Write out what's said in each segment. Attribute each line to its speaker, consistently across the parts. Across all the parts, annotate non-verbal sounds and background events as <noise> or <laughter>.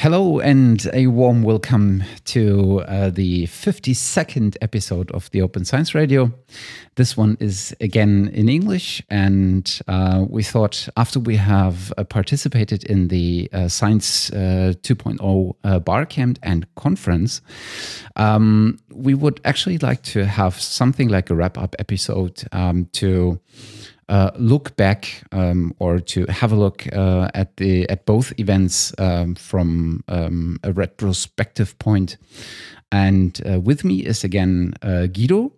Speaker 1: Hello and a warm welcome to uh, the 52nd episode of the Open Science Radio. This one is again in English, and uh, we thought after we have uh, participated in the uh, Science uh, 2.0 uh, Barcamp and conference, um, we would actually like to have something like a wrap up episode um, to uh, look back um, or to have a look uh, at the at both events um, from um, a retrospective point. And uh, with me is again uh, Guido.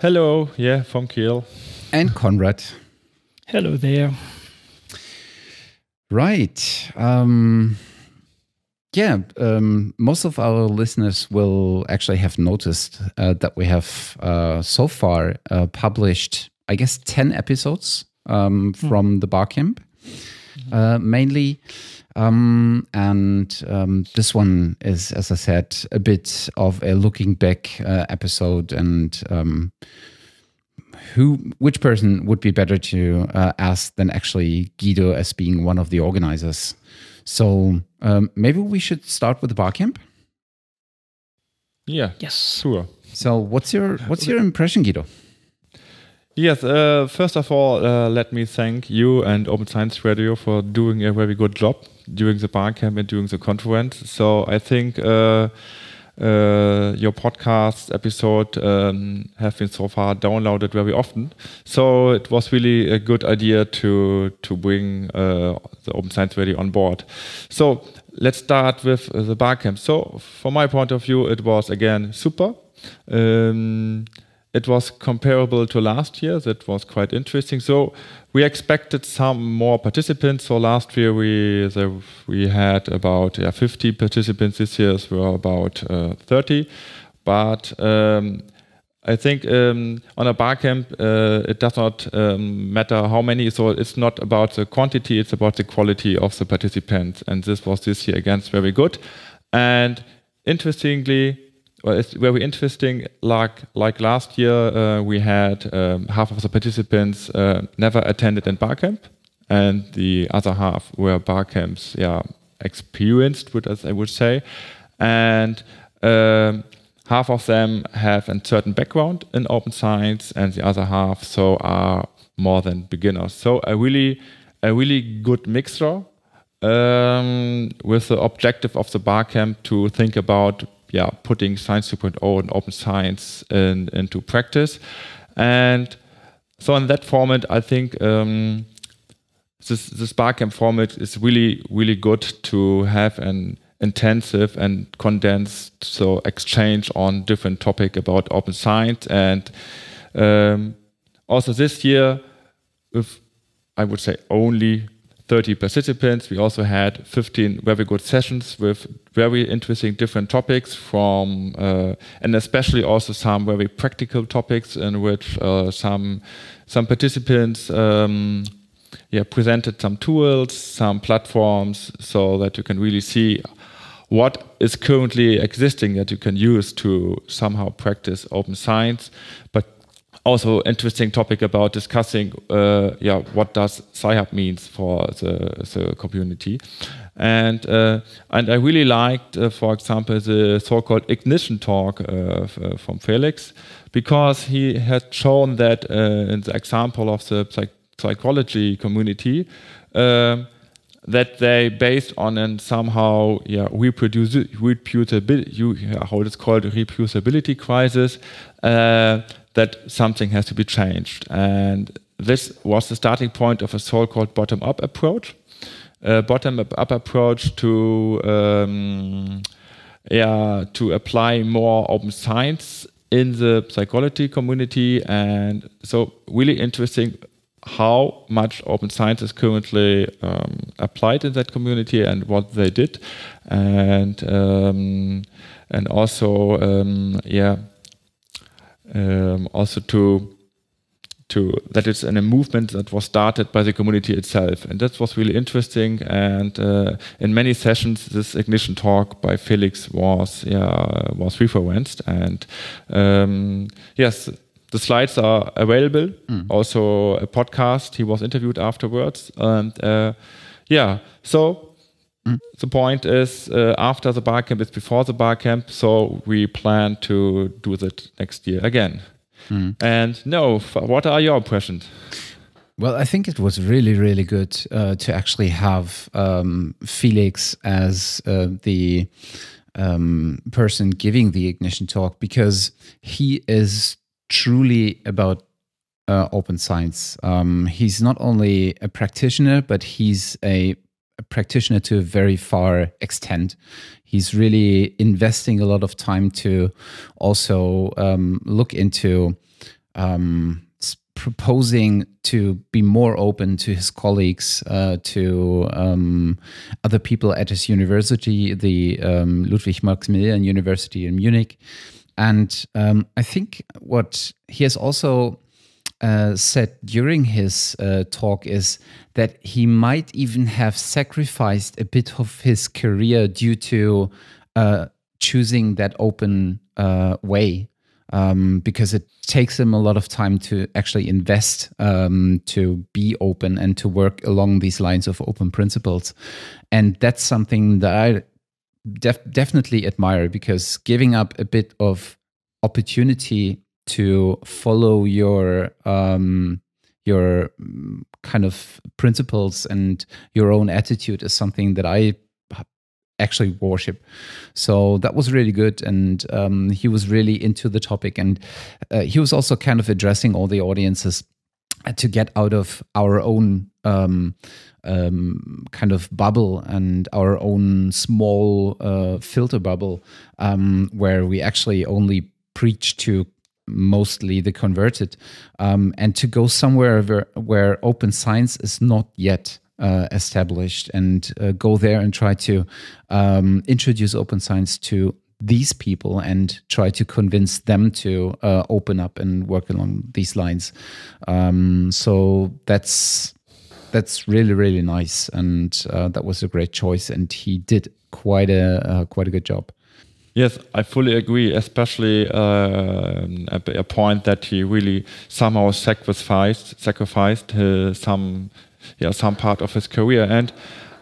Speaker 2: Hello, yeah, from Kiel.
Speaker 1: And Conrad.
Speaker 3: Hello there.
Speaker 1: Right. Um, yeah, um, most of our listeners will actually have noticed uh, that we have uh, so far uh, published I guess, 10 episodes um, hmm. from the Barcamp, uh, mainly. Um, and um, this one is, as I said, a bit of a looking back uh, episode. And um, who, which person would be better to uh, ask than actually Guido as being one of the organizers? So um, maybe we should start with the Barcamp.
Speaker 2: Yeah.
Speaker 3: Yes.
Speaker 2: Sure.
Speaker 1: So what's your what's your impression, Guido?
Speaker 2: Yes, uh, first of all, uh, let me thank you and Open Science Radio for doing a very good job during the Barcamp and during the conference. So I think uh, uh your podcast episode um, have been so far downloaded very often. So it was really a good idea to to bring uh, the Open Science Radio on board. So let's start with the Barcamp. So from my point of view, it was again super. Um, it was comparable to last year. That was quite interesting. So we expected some more participants. So last year we we had about yeah, 50 participants. This year were about uh, 30. But um, I think um, on a barcamp uh, it does not um, matter how many. So it's not about the quantity; it's about the quality of the participants. And this was this year again very good. And interestingly, well, it's very interesting. Like like last year, uh, we had um, half of the participants uh, never attended in Barcamp, and the other half were Barcamps, yeah, experienced, would as I would say, and um, half of them have a certain background in open science, and the other half so are more than beginners. So a really a really good mixture um, with the objective of the Barcamp to think about yeah, putting Science 2.0 and open science in, into practice. And so in that format, I think um, this, this Barcamp format is really, really good to have an intensive and condensed so exchange on different topic about open science. And um, also this year, with I would say only 30 participants. We also had 15 very good sessions with very interesting different topics from, uh, and especially also some very practical topics in which uh, some some participants um, yeah presented some tools, some platforms, so that you can really see what is currently existing that you can use to somehow practice open science, but also interesting topic about discussing uh, yeah what does Sci-Hub means for the, the community. And uh, and I really liked uh, for example the so-called ignition talk uh, uh, from Felix because he had shown that uh, in the example of the psych psychology community um, that they based on and somehow yeah reproduce yeah, how it's called reproducibility crisis uh, that something has to be changed. And this was the starting point of a so-called bottom-up approach. Bottom-up approach to um, yeah to apply more open science in the psychology community, and so really interesting how much open science is currently um, applied in that community and what they did, and um, and also um, yeah um, also to to that it's in a movement that was started by the community itself, and that was really interesting. And uh, in many sessions, this ignition talk by Felix was yeah was referenced, and um, yes. The slides are available. Mm. Also, a podcast. He was interviewed afterwards, and uh, yeah. So Mm. The point is, uh, after the bar camp is before the bar camp. so we plan to do that next year again. Mm. And no, what are your impressions?
Speaker 1: Well, I think it was really, really good uh, to actually have um, Felix as uh, the um, person giving the ignition talk because he is truly about uh, open science. Um, he's not only a practitioner, but he's a, a, practitioner to a very far extent. He's really investing a lot of time to also um, look into um, proposing to be more open to his colleagues, uh, to um, other people at his university, the um, Ludwig Maximilian University in Munich. And um, I think what he has also uh, said during his uh, talk is that he might even have sacrificed a bit of his career due to uh, choosing that open uh, way um, because it takes him a lot of time to actually invest um, to be open and to work along these lines of open principles. And that's something that I def- definitely admire because giving up a bit of opportunity to follow your um, your mm, kind of principles and your own attitude is something that I actually worship. So that was really good. And um, he was really into the topic. And uh, he was also kind of addressing all the audiences to get out of our own um, um, kind of bubble and our own small uh, filter bubble um, where we actually only preach to mostly the converted. Um, and to go somewhere where, where open science is not yet uh, established and uh, go there and try to um, introduce open science to these people and try to convince them to uh, open up and work along these lines. Um, so that's that's really really nice, and uh, that was a great choice. And he did quite a uh, quite a good job.
Speaker 2: Yes, I fully agree, especially uh, a, point that he really somehow sacrificed sacrificed some yeah some part of his career. And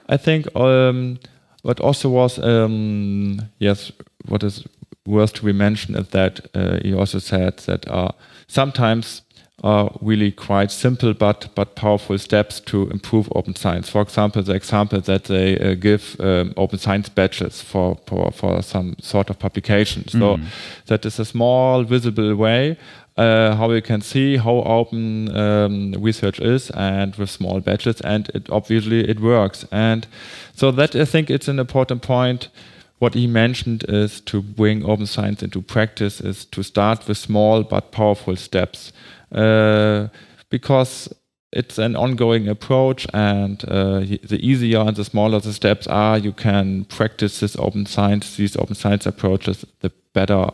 Speaker 2: I think um, what also was um, yes what is worth to be mentioned is that uh, he also said that uh, sometimes are really quite simple but but powerful steps to improve open science. For example, the example that they uh, give um, open science badges for, for for some sort of publication. Mm. So that is a small visible way uh, how you can see how open um, research is and with small badges and it obviously it works and so that i think it's an important point what he mentioned is to bring open science into practice is to start with small but powerful steps uh, because it's an ongoing approach and uh, the easier and the smaller the steps are you can practice this open science these open science approaches the better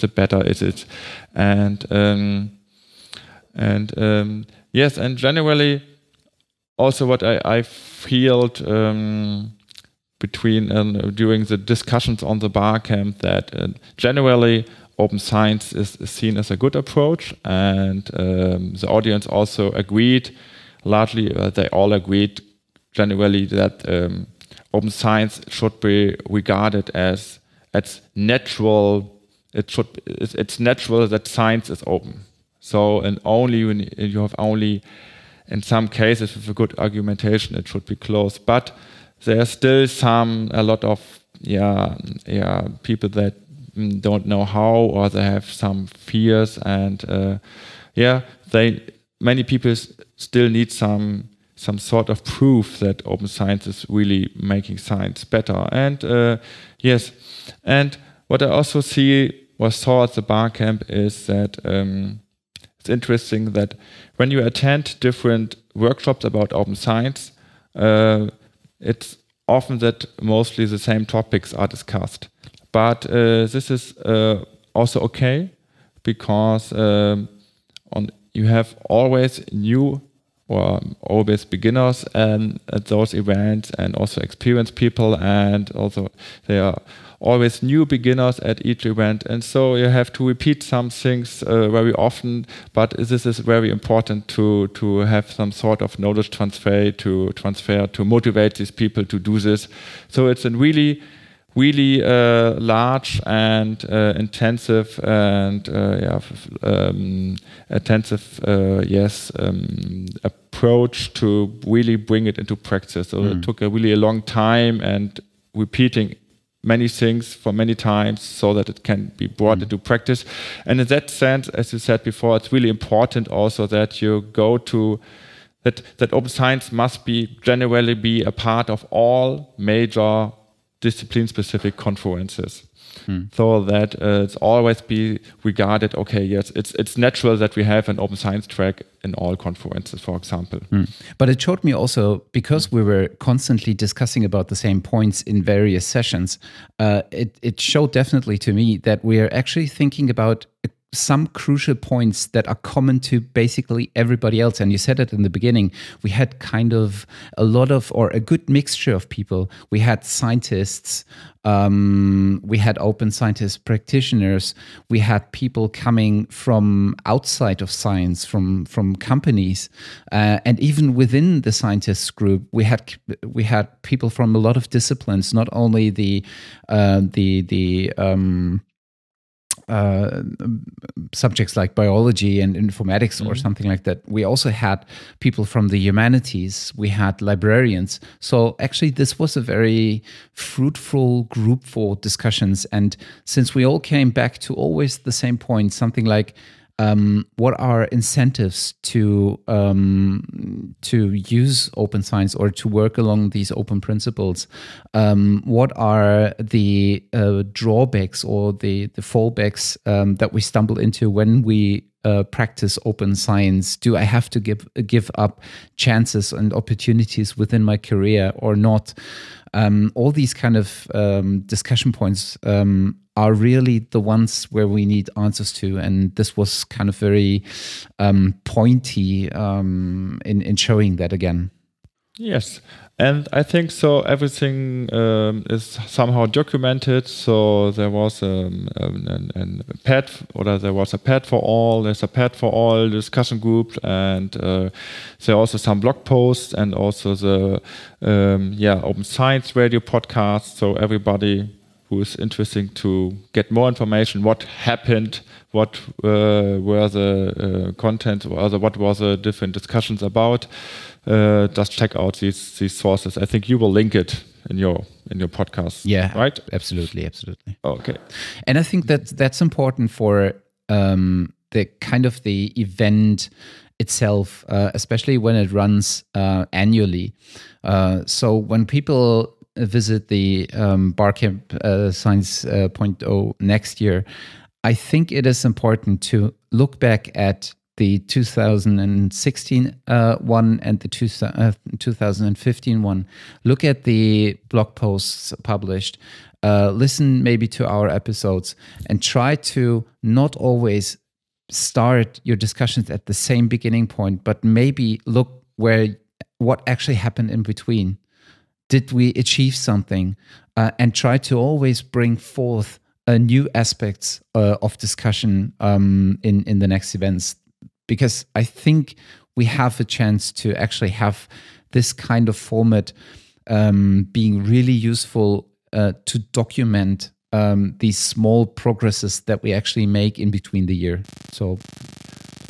Speaker 2: the better it is. And um, and um, yes and generally also what I, I feel um, between um, during the discussions on the bar camp that uh, generally open science is, seen as a good approach, and um, the audience also agreed, largely uh, they all agreed generally that um, open science should be regarded as as natural. It should it's, it's natural that science is open. So and only when you have only in some cases with a good argumentation it should be closed, but there's still some a lot of yeah yeah people that don't know how or they have some fears and uh, yeah they many people still need some some sort of proof that open science is really making science better. And uh, yes and what i also see or saw at the bar camp is that um, it's interesting that when you attend different workshops about open science uh, it's often that mostly the same topics are discussed. But uh, this is uh, also okay because um, on you have always new or always beginners at those events and also experienced people and also they are always new beginners at each event, and so you have to repeat some things uh, very often. But this is very important to to have some sort of knowledge transfer to transfer to motivate these people to do this. So it's a really really uh, large and uh, intensive and uh, yeah, um, intensive uh, yes um, approach to really bring it into practice. So mm. it took a really a long time and repeating many things for many times so that it can be brought mm. into practice. And in that sense, as you said before, it's really important also that you go to that that open science must be generally be a part of all major discipline specific conferences. Hmm. So that uh, it's always be regarded, okay, yes, it's it's natural that we have an open science track in all conferences, for example. Hmm.
Speaker 1: But it showed me also because we were constantly discussing about the same points in various sessions. Uh, it it showed definitely to me that we are actually thinking about some crucial points that are common to basically everybody else. And you said it in the beginning. We had kind of a lot of, or a good mixture of people. We had scientists, um, we had open scientist practitioners, we had people coming from outside of science, from from companies, uh, and even within the scientists group, we had we had people from a lot of disciplines, not only the uh, the the um, uh, subjects like biology and informatics mm-hmm. or something like that. We also had people from the humanities, we had librarians. So actually, this was a very fruitful group for discussions. And since we all came back to always the same point, something like, um, what are incentives to um, to use open science or to work along these open principles? Um, what are the uh, drawbacks or the the fallbacks um, that we stumble into when we uh, practice open science? Do I have to give give up chances and opportunities within my career or not? Um, all these kind of um, discussion points um, are really the ones where we need answers to. And this was kind of very um, pointy um, in, in showing that again.
Speaker 2: Yes. And I think so. Everything um, is somehow documented. So there was um, um, an, a pad, or there was a pad for all. There's a pad for all discussion group, and uh, there are also some blog posts, and also the um, yeah open science radio podcast. So everybody who is interesting to get more information, what happened, what uh, were the uh, content, or what were the different discussions about uh, just check out these these sources. I think you will link it in your in your podcast.
Speaker 1: Yeah,
Speaker 2: right.
Speaker 1: Absolutely, absolutely.
Speaker 2: Okay.
Speaker 1: And I think that that's important for um, the kind of the event itself, uh, especially when it runs uh, annually. Uh, so when people visit the um, Barcamp uh, Science uh, Point O next year, I think it is important to look back at the 2016 uh, one and the two, uh, 2015 one. Look at the blog posts published. Uh, listen maybe to our episodes and try to not always start your discussions at the same beginning point, but maybe look where what actually happened in between. Did we achieve something? Uh, and try to always bring forth uh, new aspects uh, of discussion um, in in the next events because I think we have a chance to actually have this kind of format um, being really useful uh, to document um, these small progresses that we actually make in between the year. So,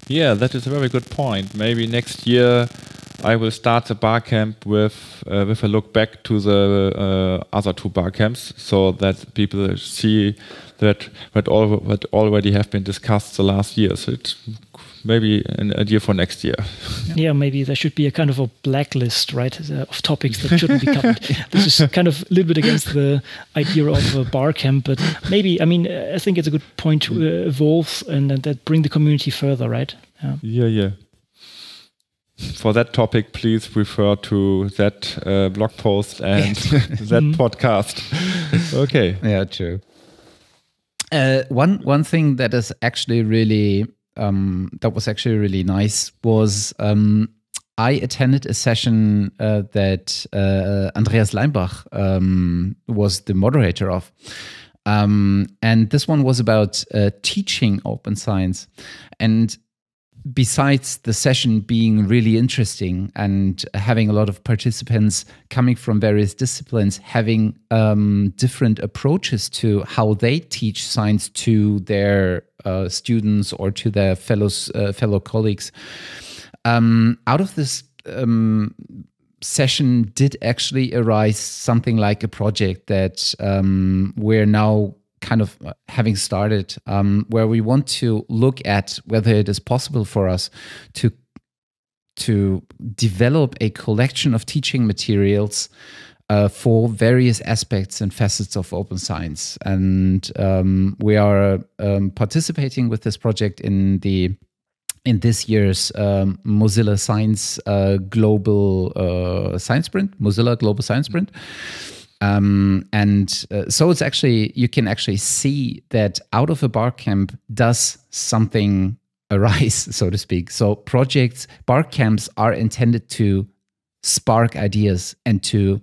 Speaker 2: yeah, that is a very good point. Maybe next year I will start the bar camp with uh, with a look back to the uh, other two bar camps, so that people see that that, all, that already have been discussed the last year. So it maybe an idea for next year.
Speaker 3: Yeah, maybe there should be a kind of a blacklist, right, uh, of topics that shouldn't be covered. <laughs> this is kind of a little bit against the idea of a bar camp, but maybe, I mean, I think it's a good point to uh, evolve and, and, that bring the community further, right?
Speaker 2: Yeah, yeah. yeah. For that topic, please refer to that uh, blog post and <laughs> that mm. podcast. <laughs> okay.
Speaker 1: Yeah, true. Uh, one one thing that is actually really um, that was actually really nice was um, I attended a session uh, that uh, Andreas Leimbach um, was the moderator of. Um, and this one was about uh, teaching open science. And besides the session being really interesting and having a lot of participants coming from various disciplines having um, different approaches to how they teach science to their uh, students or to their fellows uh, fellow colleagues. Um, out of this um, session did actually arise something like a project that um, we're now kind of uh, having started, um, where we want to look at whether it is possible for us to to develop a collection of teaching materials uh, for various aspects and facets of open science. And um, we are um, participating with this project in the in this year's um, Mozilla Science uh, Global uh, Science Sprint, Mozilla Global Science Sprint. Um, and uh, so it's actually, you can actually see that out of a Barcamp does something <laughs> arise, so to speak. So projects, Barcamps are intended to spark ideas and to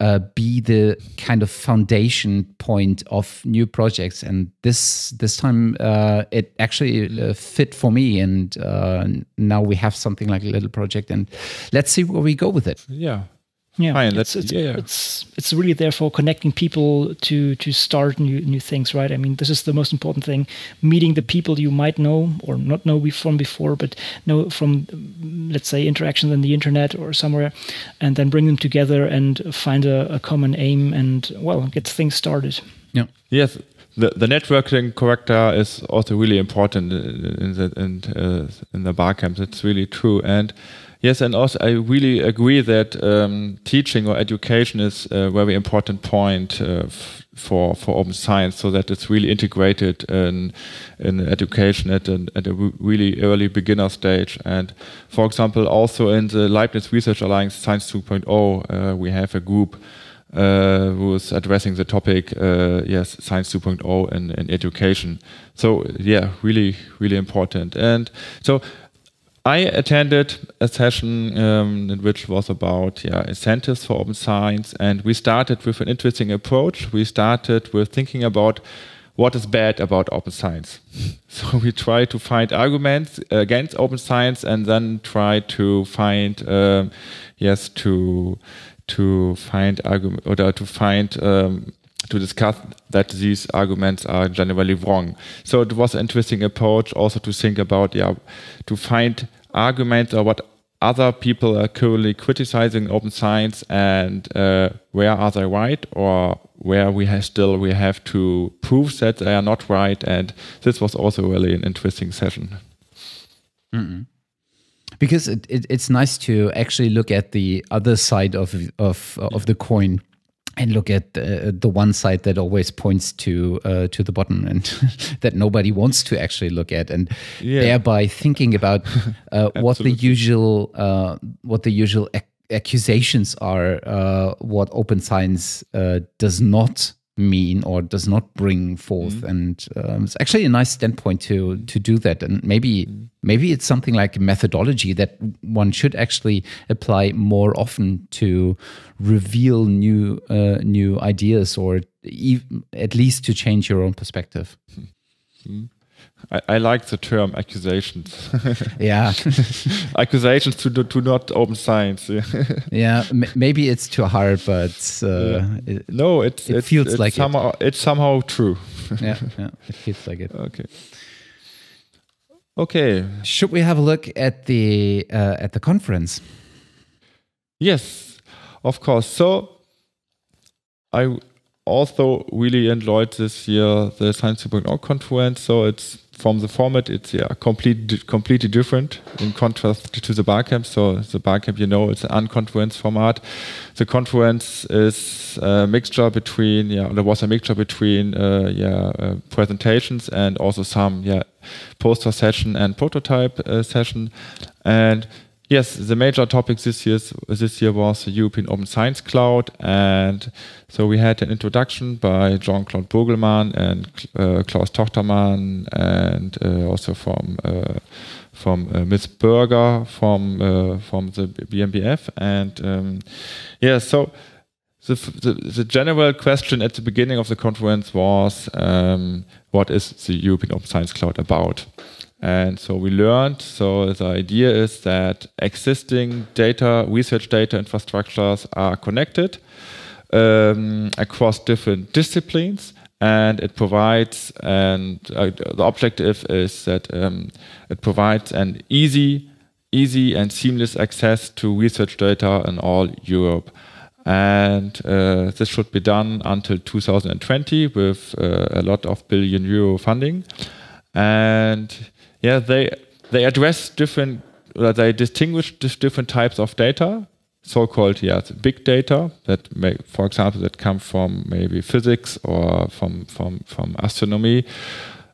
Speaker 1: uh, be the kind of foundation point of new projects. And this this time uh, it actually uh, fit for me. And uh, now we have something like a little project, and let's see where we go with it.
Speaker 2: Yeah,
Speaker 3: yeah,
Speaker 2: Fine,
Speaker 3: it's,
Speaker 2: that's-
Speaker 3: it's,
Speaker 2: yeah, yeah.
Speaker 3: it's it's really there for connecting people to to start new new things, right? I mean, this is the most important thing: meeting the people you might know or not know from before, but know from, let's say, interactions on the internet or somewhere, and then bring them together and find a, a common aim and well, get things started.
Speaker 1: Yeah.
Speaker 2: Yes, the, the networking character is also really important in the in, uh, in the bar camps. It's really true, and yes, and also I really agree that um, teaching or education is a very important point uh, for for open science, so that it's really integrated in in education at an, at a really early beginner stage. And for example, also in the Leibniz Research Alliance Science 2.0, uh, we have a group uh, who is addressing the topic, uh, yes, Science 2.0 in, in education. So, yeah, really, really important. And so I attended a session um, in which was about yeah, incentives for open science, and we started with an interesting approach. We started with thinking about what is bad about open science. <laughs> So we try to find arguments against open science, and then try to find um, yes to to find argument or to find um, to discuss that these arguments are generally wrong. So it was an interesting approach also to think about yeah to find arguments or what other people are currently criticizing open science and uh, where are they right or where we have still we have to prove that they are not right. And this was also really an interesting session.
Speaker 1: Because it, it, it's nice to actually look at the other side of of of the coin and look at the, the one side that always points to uh, to the bottom and <laughs> that nobody wants to actually look at and
Speaker 2: Yeah.
Speaker 1: thereby thinking about uh, <laughs> what the usual uh, what the usual ac- accusations are uh, what open science uh, does not mean or does not bring forth. And um, it's actually a nice standpoint to to do that. And maybe maybe it's something like a methodology that one should actually apply more often to reveal new uh, new ideas or ev- at least to change your own perspective
Speaker 2: I, I like the term accusations. <laughs> <laughs>
Speaker 1: Yeah.
Speaker 2: Accusations to, do- to not open science <laughs>
Speaker 1: yeah maybe it's too hard but uh, it,
Speaker 2: no it's
Speaker 1: It
Speaker 2: it's,
Speaker 1: feels
Speaker 2: it's
Speaker 1: like it.
Speaker 2: somehow it's somehow true.
Speaker 1: Yeah, yeah it feels like it.
Speaker 2: Okay. Okay.
Speaker 1: Should we have a look at the uh, at the conference?
Speaker 2: Yes, of course. So I also really enjoyed this year the Science 2.0 conference. So it's from the format, it's yeah completely completely different in contrast to the Barcamp. So the Barcamp, you know, it's an unconference format. The conference is a mixture between yeah, there was a mixture between uh, yeah uh, presentations and also some yeah poster session and prototype uh, session and Yes, the major topic this year this year was the European Open Science Cloud, and so we had an introduction by Jean-Claude Burgelman and uh, Klaus Tochtermann, and uh, also from uh, from uh, Miss Berger from uh, from the BMBF, and um, yeah, so the, the, the, general question at the beginning of the conference was um, what is the European Open Science Cloud about? And so we learned. So the idea is that existing data, research data infrastructures are connected um, across different disciplines. And it provides, and uh, the objective is that um, it provides an easy, easy and seamless access to research data in all Europe. And uh, this should be done until 2020 with uh, a lot of billion euro funding. And yeah, they they address different, they distinguish different types of data. So-called yeah, big data that may, for example, that come from maybe physics or from from from astronomy,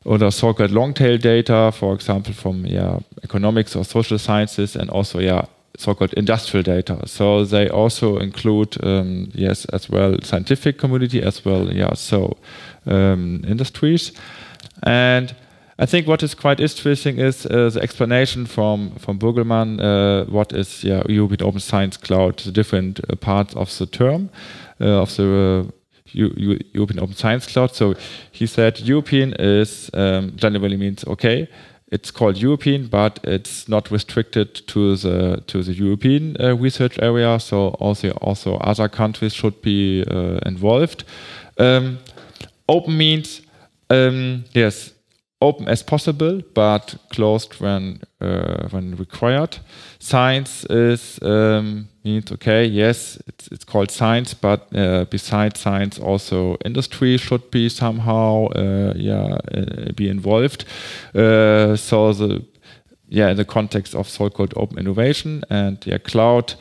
Speaker 2: or so-called long-tail data, for example, from yeah economics or social sciences, and also yeah so-called industrial data. So they also include um, yes as well scientific community as well yeah so um, industries and I think what is quite interesting is uh, the explanation from from Burgelman. Uh, what is yeah, European Open Science Cloud? The different uh, parts of the term uh, of the uh, European Open Science Cloud. So he said European is um, generally means okay. It's called European, but it's not restricted to the to the European uh, research area. So also also other countries should be involved. Um, open means um, yes open as possible, but closed when uh, when required. Science is um, means okay, yes, it's, it's called science, but uh, besides science, also industry should be somehow uh, yeah uh, be involved. Uh, so the yeah in the context of so-called open innovation and yeah cloud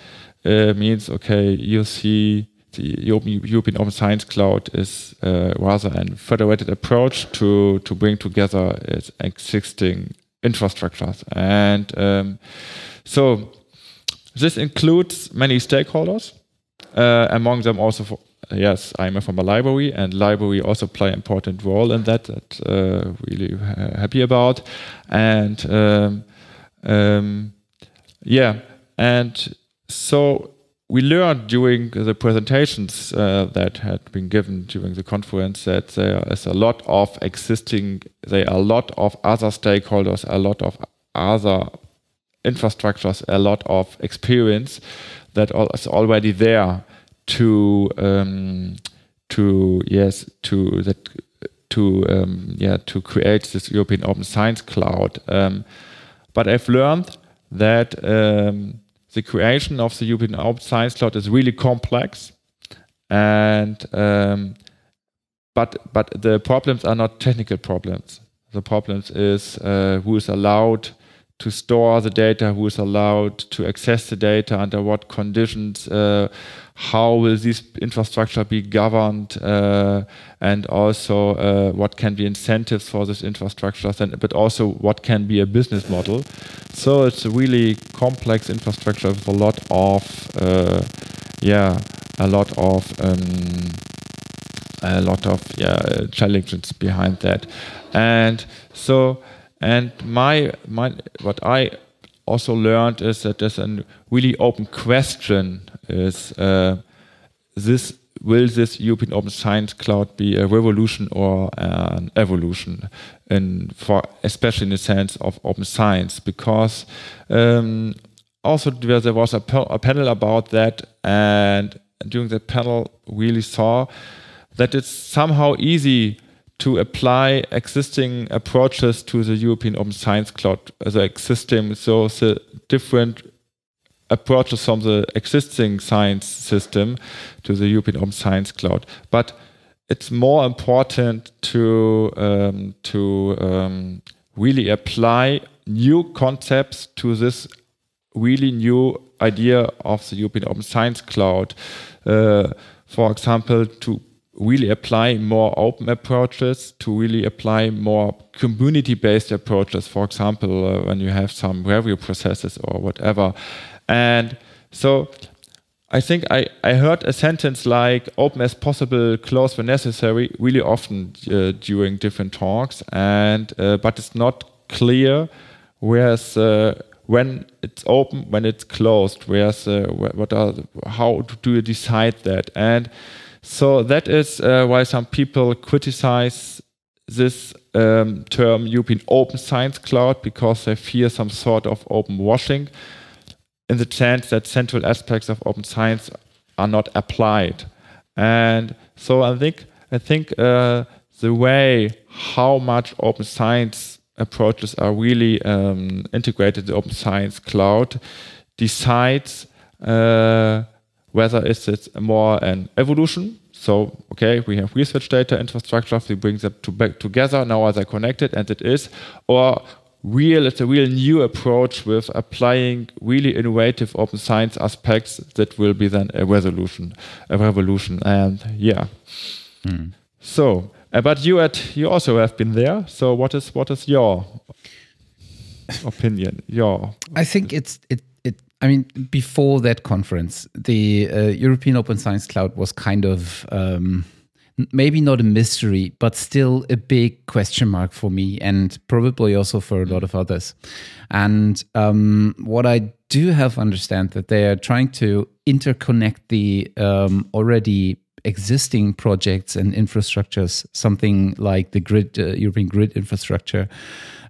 Speaker 2: uh, means okay you see the European Open Science Cloud is uh, rather a federated approach to, to bring together its existing infrastructures. And um, so this includes many stakeholders, uh, among them also, for, yes, I'm from a library, and library also play an important role in that, that uh, really happy about. And um, um, yeah, and so we learned during the presentations uh, that had been given during the conference that there is a lot of existing, there are a lot of other stakeholders, a lot of other infrastructures, a lot of experience that is already there to um, to yes to that to um, yeah to create this European Open Science Cloud. Um, but I've learned that um, the creation of the European Open Science Cloud is really complex, and um, but but the problems are not technical problems. The problems is uh, who is allowed to store the data, who is allowed to access the data, under what conditions, uh, how will this infrastructure be governed, uh, and also uh, what can be incentives for this infrastructure, but also what can be a business model. So it's a really complex infrastructure with a lot of, uh, yeah, a lot of. Um, a lot of yeah challenges behind that, and so and my, my what I also learned is that there's a really open question: is uh, this will this European Open Science Cloud be a revolution or an evolution? And for especially in the sense of open science, because um, also there was a, a panel about that, and during the panel, really saw that it's somehow easy to apply existing approaches to the European Open Science Cloud as existing, so the different approaches from the existing science system to the European Open Science Cloud. But it's more important to um, to um, really apply new concepts to this really new idea of the European Open Science Cloud. Uh, for example, to really apply more open approaches, to really apply more community based approaches, for example, uh, when you have some review processes or whatever. And so I think I, I heard a sentence like open as possible, close when necessary, really often uh, during different talks, and uh, but it's not clear where's uh, when it's open, when it's closed, where's uh, what are how do you decide that? And so that is uh, why some people criticize this um, term European Open Science Cloud because they fear some sort of open washing in the sense that central aspects of open science are not applied. And so I think I think uh, the way how much open science approaches are really um, integrated in the open science cloud decides uh, whether it's, it's more an evolution. So, okay, we have research data infrastructure, we bring them to back together, now are they connected, and it is, or real, it's a real new approach with applying really innovative open science aspects that will be then a resolution, a revolution. And yeah. Mm. So, uh, but you at you also have been there. So what is what is your opinion? Your
Speaker 1: I think it's it it. I mean, before that conference, the uh, European Open Science Cloud was kind of. Um, maybe not a mystery, but still a big question mark for me and probably also for a lot of others. And um, what I do have understand that they are trying to interconnect the um, already existing projects and infrastructures, something like the grid, uh, European grid infrastructure,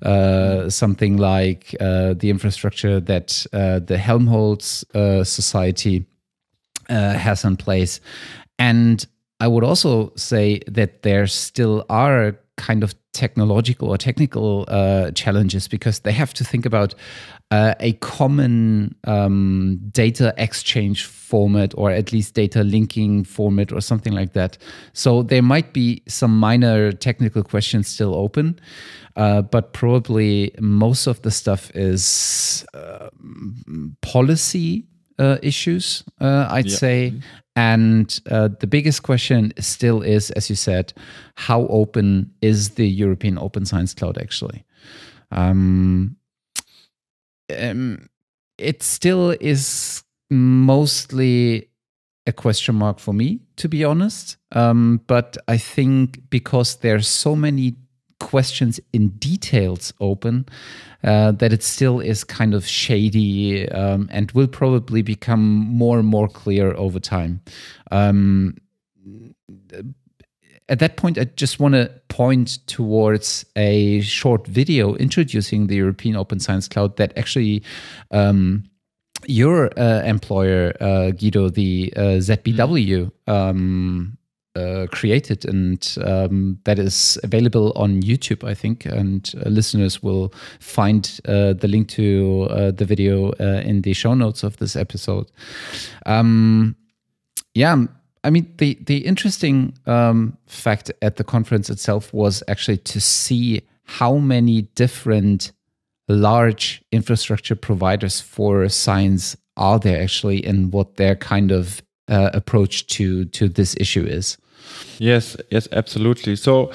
Speaker 1: uh, something like uh, the infrastructure that uh, the Helmholtz uh, Society uh, has in place. And I would also say that there still are kind of technological or technical uh, challenges because they have to think about uh, a common um, data exchange format or at least data linking format or something like that. So there might be some minor technical questions still open, uh, but probably most of the stuff is uh, policy uh, issues, uh, I'd yeah. say. And uh, the biggest question still is, as you said, how open is the European Open Science Cloud actually? Um, um, it still is mostly a question mark for me, to be honest. Um, but I think because there are so many questions in details open, uh, that it still is kind of shady um, and will probably become more and more clear over time. Um, at that point, I just want to point towards a short video introducing the European Open Science Cloud that actually. Um, your uh, employer, uh, Guido, the uh, ZBW, um, uh, created, and um, that is available on YouTube, I think. And uh, listeners will find uh, the link to uh, the video uh, in the show notes of this episode. Um, yeah, I mean the the interesting um, fact at the conference itself was actually to see how many different large infrastructure providers for science are there actually, and what their kind of uh, approach to to this issue is.
Speaker 2: Yes, yes, absolutely. So,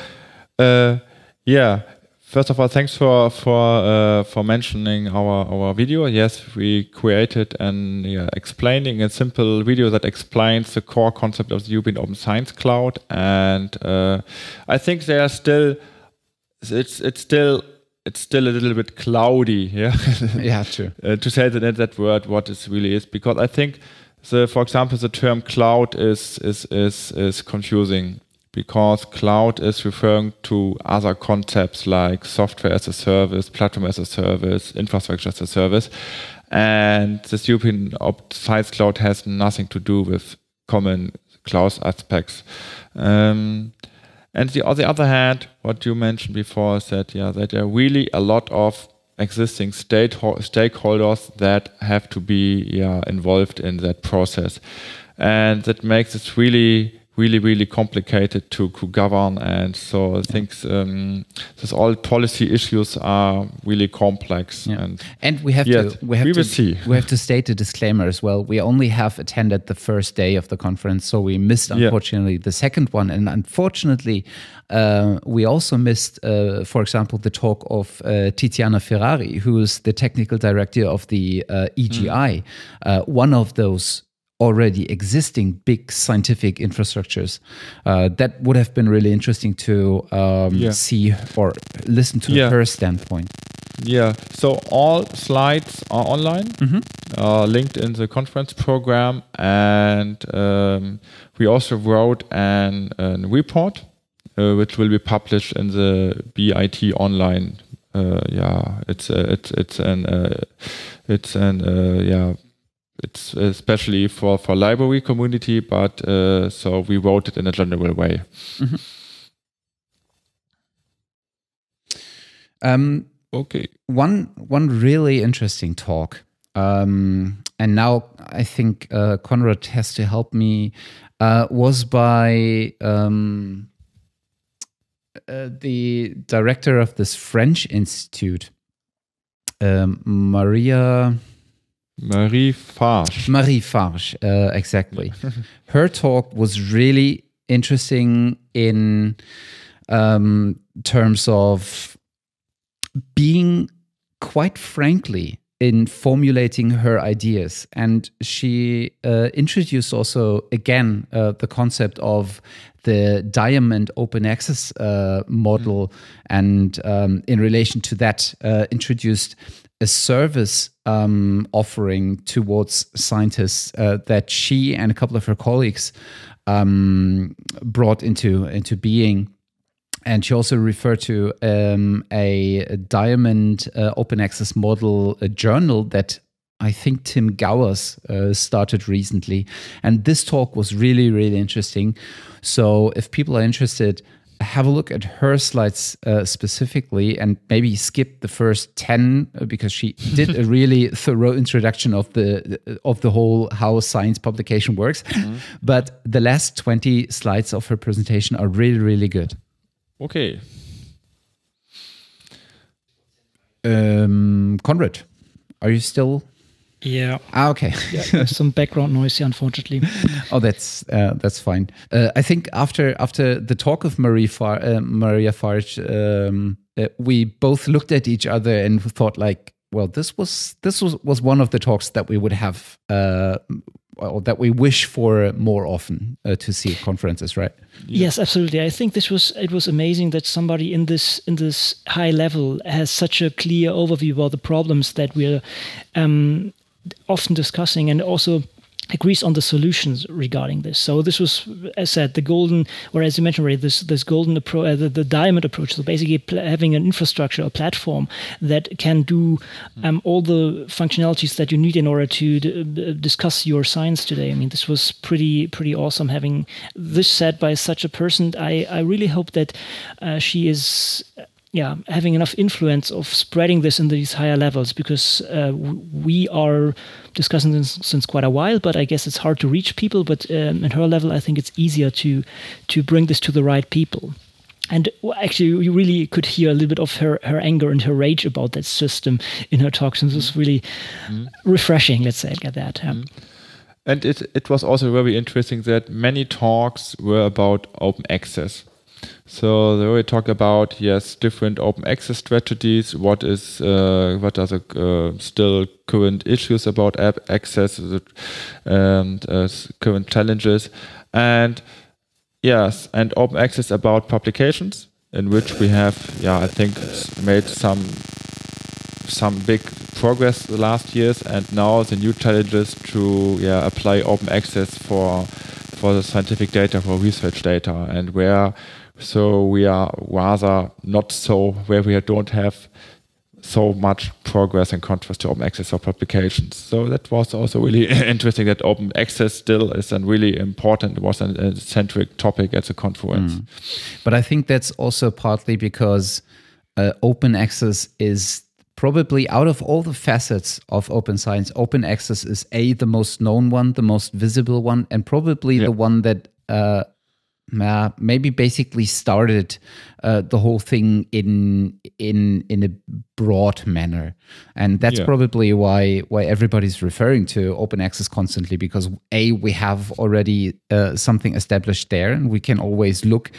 Speaker 2: uh, yeah. First of all, thanks for for uh, for mentioning our our video. Yes, we created and yeah, explaining a simple video that explains the core concept of the Open Science Cloud, and uh, I think they are still it's it's still it's still a little bit cloudy, yeah, <laughs>
Speaker 1: yeah, true. <laughs>
Speaker 2: uh, to say that that word what it really is, because I think the for example the term cloud is is is is confusing because cloud is referring to other concepts like software as a service, platform as a service, infrastructure as a service. And this European Science Cloud has nothing to do with common cloud aspects. Um, and the, on the other hand, what you mentioned before is that yeah, that there are really a lot of existing stakeholders that have to be yeah, involved in that process. And that makes it really really, really complicated to, to govern. And so I think um, this all policy issues are really complex.
Speaker 1: Yeah. And, and we have to we have
Speaker 2: we
Speaker 1: to
Speaker 2: see.
Speaker 1: we have to state a disclaimer as well. We only have attended the first day of the conference, so we missed unfortunately yeah. the second one, and unfortunately. Uh, we also missed, uh, for example, the talk of uh, Tiziana Ferrari, who is the technical director of the uh, EGI, mm. one of those already existing big scientific infrastructures. Uh, that would have been really interesting to um, yeah. see or listen to yeah. her standpoint.
Speaker 2: Yeah, so all slides are online,
Speaker 1: Mm-hmm.
Speaker 2: uh, linked in the conference program, and um, we also wrote an, an report uh, which will be published in the BIT online. Uh, yeah, it's uh, it's it's an uh, it's an uh, yeah. It's especially for, for library community, but uh, so we wrote it in a general way.
Speaker 1: Um,
Speaker 2: Okay.
Speaker 1: one one really interesting talk um, and now i think uh, conrad has to help me uh, was by um, uh, the director of this french institute um, maria
Speaker 2: Marie Farge.
Speaker 1: Marie Farge, uh, exactly. <laughs> Her talk was really interesting in um, terms of being quite frankly in formulating her ideas. And she uh, introduced also, again, uh, the concept of the diamond open access uh, model. And um, in relation to that, uh, introduced a service um, offering towards scientists uh, that she and a couple of her colleagues um, brought into into being. And she also referred to um, a, a diamond uh, open access model journal that I think Tim Gowers uh, started recently. And this talk was really, really interesting. So if people are interested, have a look at her slides uh, specifically and maybe skip the first 10 uh, because she <laughs> did a really thorough introduction of the of the whole how science publication works. But the last 20 slides of her presentation are really really good.
Speaker 2: Okay.
Speaker 1: um, Konrad are you still
Speaker 3: Yeah.
Speaker 1: ah, okay <laughs>
Speaker 3: yeah <laughs> some background noise here, unfortunately. <laughs>
Speaker 1: oh that's uh, that's fine uh, i think after after the talk of marie Far- uh, maria farge um, uh, we both looked at each other and thought like well this was this was was one of the talks that we would have uh, or that we wish for more often uh, to see at conferences right
Speaker 3: Yes, absolutely. I think this was it was amazing that somebody in this in this high level has such a clear overview about the problems that we're um, often discussing, and also agrees on the solutions regarding this. So this was, as said, the golden, or as you mentioned, already, this this golden approach, uh, the, the diamond approach. So basically, pl- having an infrastructure, a platform that can do um, all the functionalities that you need in order to d- d- discuss your science today. I mean, this was pretty pretty awesome having this said by such a person. I I really hope that uh, she is yeah, having enough influence of spreading this in these higher levels because uh, we are discussing this since quite a while, but I guess it's hard to reach people. But um, at her level, I think it's easier to to bring this to the right people. And actually, you really could hear a little bit of her, her anger and her rage about that system in her talks. And this was really refreshing, let's say, like that. Yeah.
Speaker 2: And it, it was also very interesting that many talks were about open access. So they already talk about yes, different open access strategies. What is uh, what are the uh, still current issues about app access and uh, current challenges, and yes, and open access about publications in which we have yeah I think made some some big progress the last years, and now the new challenges to yeah apply open access for for the scientific data for research data, and where so we are rather not so where we don't have so much progress in contrast to open access or publications. So that was also really <laughs> interesting that open access still is a really important, it was a, centric topic at the conference.
Speaker 1: But I think that's also partly because uh, open access is probably out of all the facets of open science, open access is a the most known one, the most visible one, and probably
Speaker 2: Yeah.
Speaker 1: the one that uh, ma- maybe basically started uh, the whole thing in in in a broad manner, and that's
Speaker 2: Yeah.
Speaker 1: probably why why everybody's referring to open access constantly because a we have already uh, something established there, and we can always look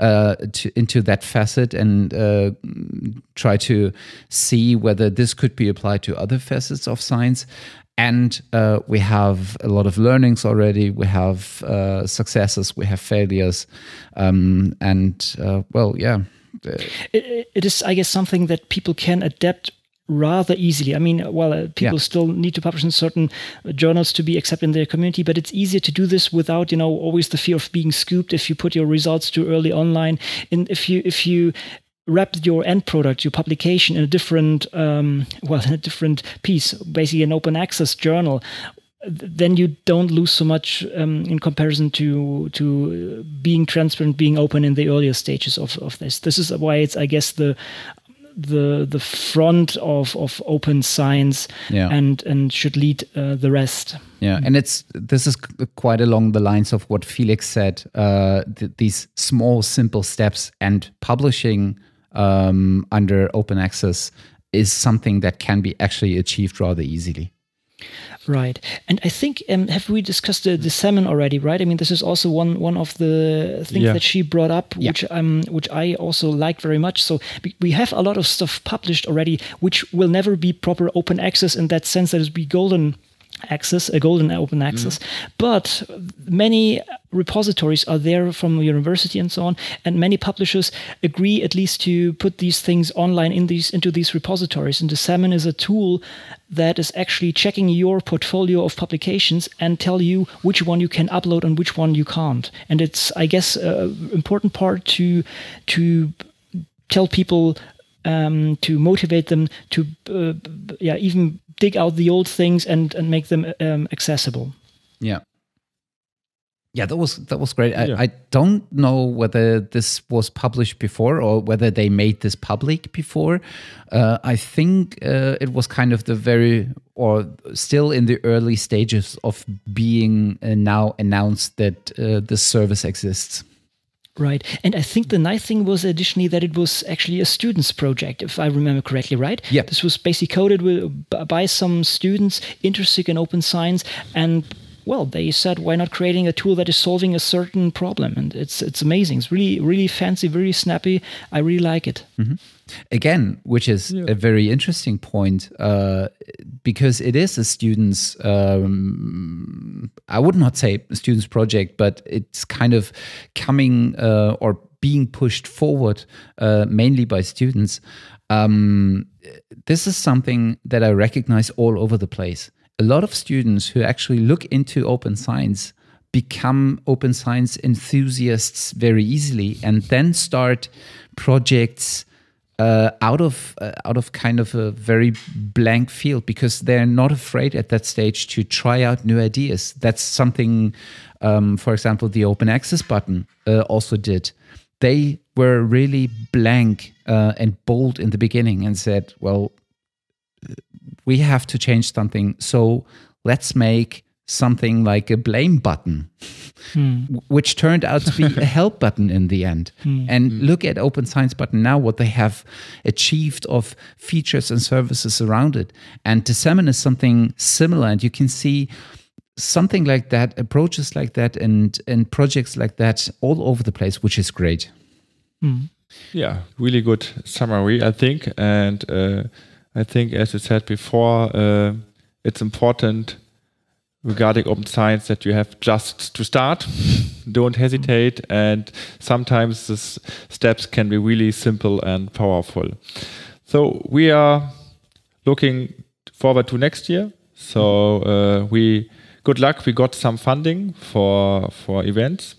Speaker 1: uh, to, into that facet and uh, try to see whether this could be applied to other facets of science. And uh, we have a lot of learnings already. We have uh, successes, we have failures, um, and uh, well, yeah,
Speaker 3: it, it is, I guess, something that people can adapt rather easily. I mean, well, uh, people yeah. still need to publish in certain journals to be accepted in their community, but it's easier to do this without, you know, always the fear of being scooped if you put your results too early online. And if you if you wrap your end product, your publication, in a different, um, well, in a different piece, basically an open access journal, then you don't lose so much um, in comparison to to being transparent, being open in the earlier stages of, of this. This is why it's, I guess, the the the front of of open science yeah. and and should lead uh, the rest
Speaker 1: yeah and it's this is quite along the lines of what felix said uh, th these small simple steps and publishing um, under open access is something that can be actually achieved rather easily
Speaker 3: Right, and I think um, have we discussed the, the Dissemin already? Right. I mean, this is also one one of the things yeah. that she brought up, yeah. which um which I also like very much. So we have a lot of stuff published already, which will never be proper open access in that sense. that That is be golden access, a golden open access. Mm. But many repositories are there from university and so on, and many publishers agree at least to put these things online in these into these repositories. And the Dissemin is a tool that is actually checking your portfolio of publications and tell you which one you can upload and which one you can't. And it's, I guess, an important part to to tell people um, to motivate them to uh, yeah even dig out the old things and and make them um, accessible.
Speaker 1: Yeah. Yeah, that was that was great. I, yeah. I, don't know whether this was published before or whether they made this public before. Uh, I think uh, it was kind of the very or still in the early stages of being uh, now announced that uh, this service exists.
Speaker 3: Right. And I think the nice thing was additionally that it was actually a student's project, if I remember correctly, right?
Speaker 1: Yeah.
Speaker 3: This was basically coded with, by some students interested in open science and well, they said, why not creating a tool that is solving a certain problem? And it's it's amazing. It's really really fancy, very snappy. I really like it.
Speaker 1: Mm-hmm. Again, which is yeah. a very interesting point uh, because it is a student's. Um, I would not say student's project, but it's kind of coming uh, or being pushed forward uh, mainly by students. Um, this is something that I recognize all over the place a lot of students who actually look into open science become open science enthusiasts very easily and then start projects uh, out of uh, out of kind of a very blank field because they're not afraid at that stage to try out new ideas. That's something, um, for example, the open access button uh, also did. They were really blank uh, and bold in the beginning and said, "Well, we have to change something. So let's make something like a blame button, hmm. which turned out to be <laughs> a help button in the end. Hmm. And hmm. look at Open Science Button now, what they have achieved of features and services around it. And Dissemin is something similar. And you can see something like that, approaches like that, and, and projects like that all over the place, which is great.
Speaker 2: Hmm. Yeah, really good summary, I think. And uh, I think, as you said before, uh, it's important regarding open science that you have just to start. <laughs> Don't hesitate, and sometimes the steps can be really simple and powerful. So we are looking forward to next year. So uh, we good luck. We got some funding for for events,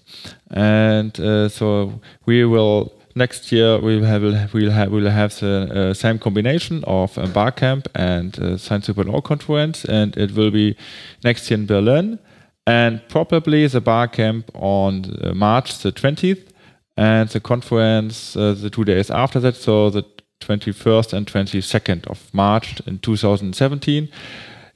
Speaker 2: and uh, so we will next year we'll have we'll have we'll have the uh, same combination of a Barcamp and uh, Science 2.0 conference, and it will be next year in Berlin, and probably the Barcamp on uh, March the twentieth, and the conference uh, the two days after that, so the 21st and 22nd of March in 2017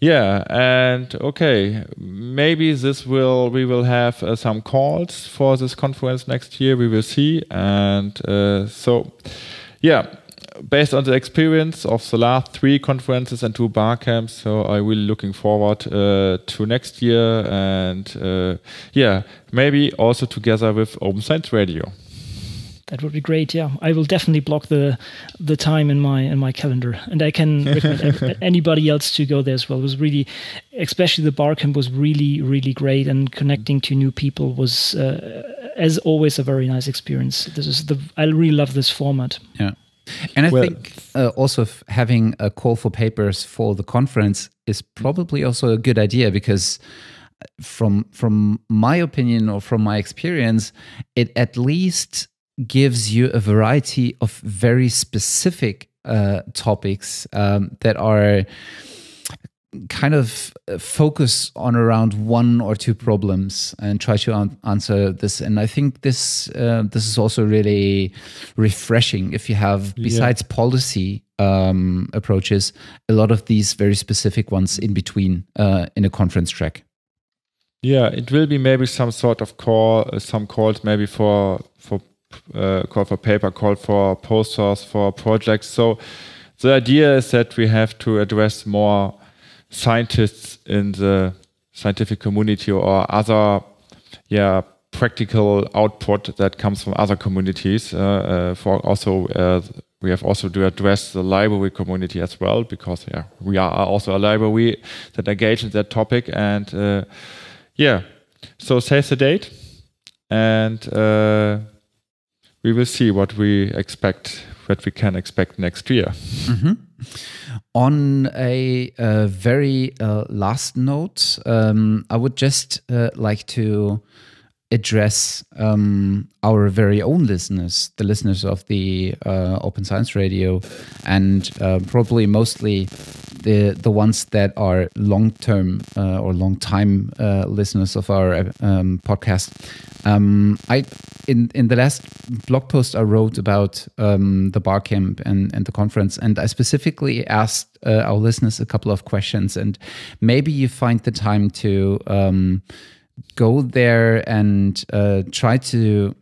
Speaker 2: yeah, and okay, maybe this will we will have uh, some calls for this conference next year. We will see, and uh, so yeah, based on the experience of the last three conferences and two bar camps, so I'm really looking forward uh, to next year, and uh, yeah, maybe also together with Open Science Radio.
Speaker 3: That would be great. Yeah, I will definitely block the the time in my in my calendar, and I can recommend <laughs> anybody else to go there as well. It was really, especially the barcamp was really really great, and connecting to new people was, uh, as always, a very nice experience. This is the I really love this format.
Speaker 1: Yeah. And I well, think uh, also having a call for papers for the conference is probably also a good idea because uh, from from my opinion or from my experience, it at least gives you a variety of very specific uh, topics um, that are kind of uh, focus on around one or two problems and try to an- answer this and i think this uh, this is also really refreshing if you have besides yeah. policy um, approaches a lot of these very specific ones in between uh, in a conference track
Speaker 2: yeah it will be maybe some sort of call uh, some calls maybe for for uh, call for paper call for posters for projects. So the idea is that we have to address more scientists in the scientific community or other yeah practical output that comes from other communities. Uh, uh, for also uh, we have also to address the library community as well because yeah we are also a library that engage in that topic and uh, yeah. So save the date and uh, we will see what we expect what we can expect next year
Speaker 1: mm -hmm. On a, a very uh, last note, um, I would just uh, like to address um, our very own listeners, the listeners of the uh, Open Science Radio, and uh, probably mostly the the ones that are long term uh, or long time uh, listeners of our um, podcast. Um, I in in the last blog post I wrote about um, the Barcamp and and the conference, and I specifically asked uh, our listeners a couple of questions, and maybe you find the time to um, go there and uh, try to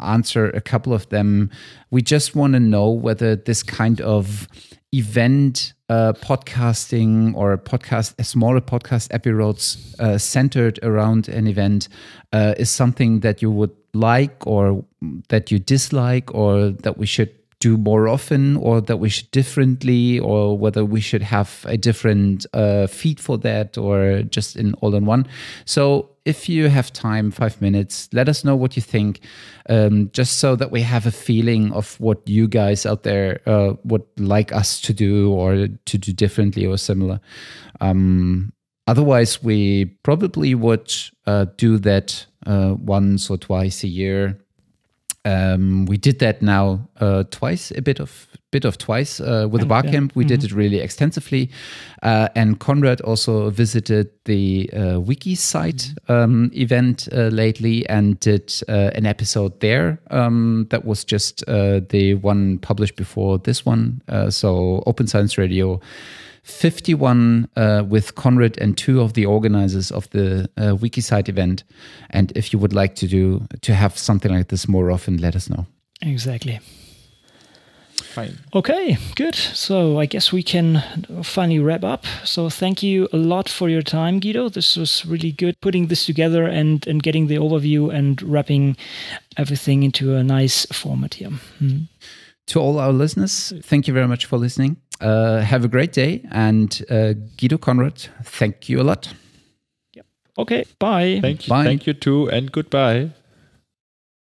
Speaker 1: answer a couple of them. We just want to know whether this kind of event uh, podcasting or podcast, a smaller podcast episodes uh, centered around an event uh, is something that you would like or that you dislike or that we should do more often or that we should differently or whether we should have a different uh, feed for that or just in all in one so if you have time five minutes let us know what you think um, just so that we have a feeling of what you guys out there uh, would like us to do or to do differently or similar. Um, otherwise we probably would uh, do that uh, once or twice a year um, we did that now uh, twice, a bit of bit of twice uh, with the Barcamp. Yeah. We mm-hmm. did it really extensively, uh, and Konrad also visited the uh, WikiCite um, event uh, lately and did uh, an episode there. Um, that was just the one published before this one. so Open Science Radio 51 uh, with Konrad and two of the organizers of the uh, WikiCite event. And if you would like to do to have something like this more often, let us know.
Speaker 3: Exactly. Fine. Okay, good. So I guess we can finally wrap up. So thank you a lot for your time, Guido. This was really good putting this together and, and getting the overview and wrapping everything into a nice format here. Hmm.
Speaker 1: To all our listeners, thank you very much for listening. Uh, have a great day. And uh, Guido Konrad, thank you a lot.
Speaker 3: Yep. Okay, bye.
Speaker 2: Thank you, bye. thank you too, and goodbye.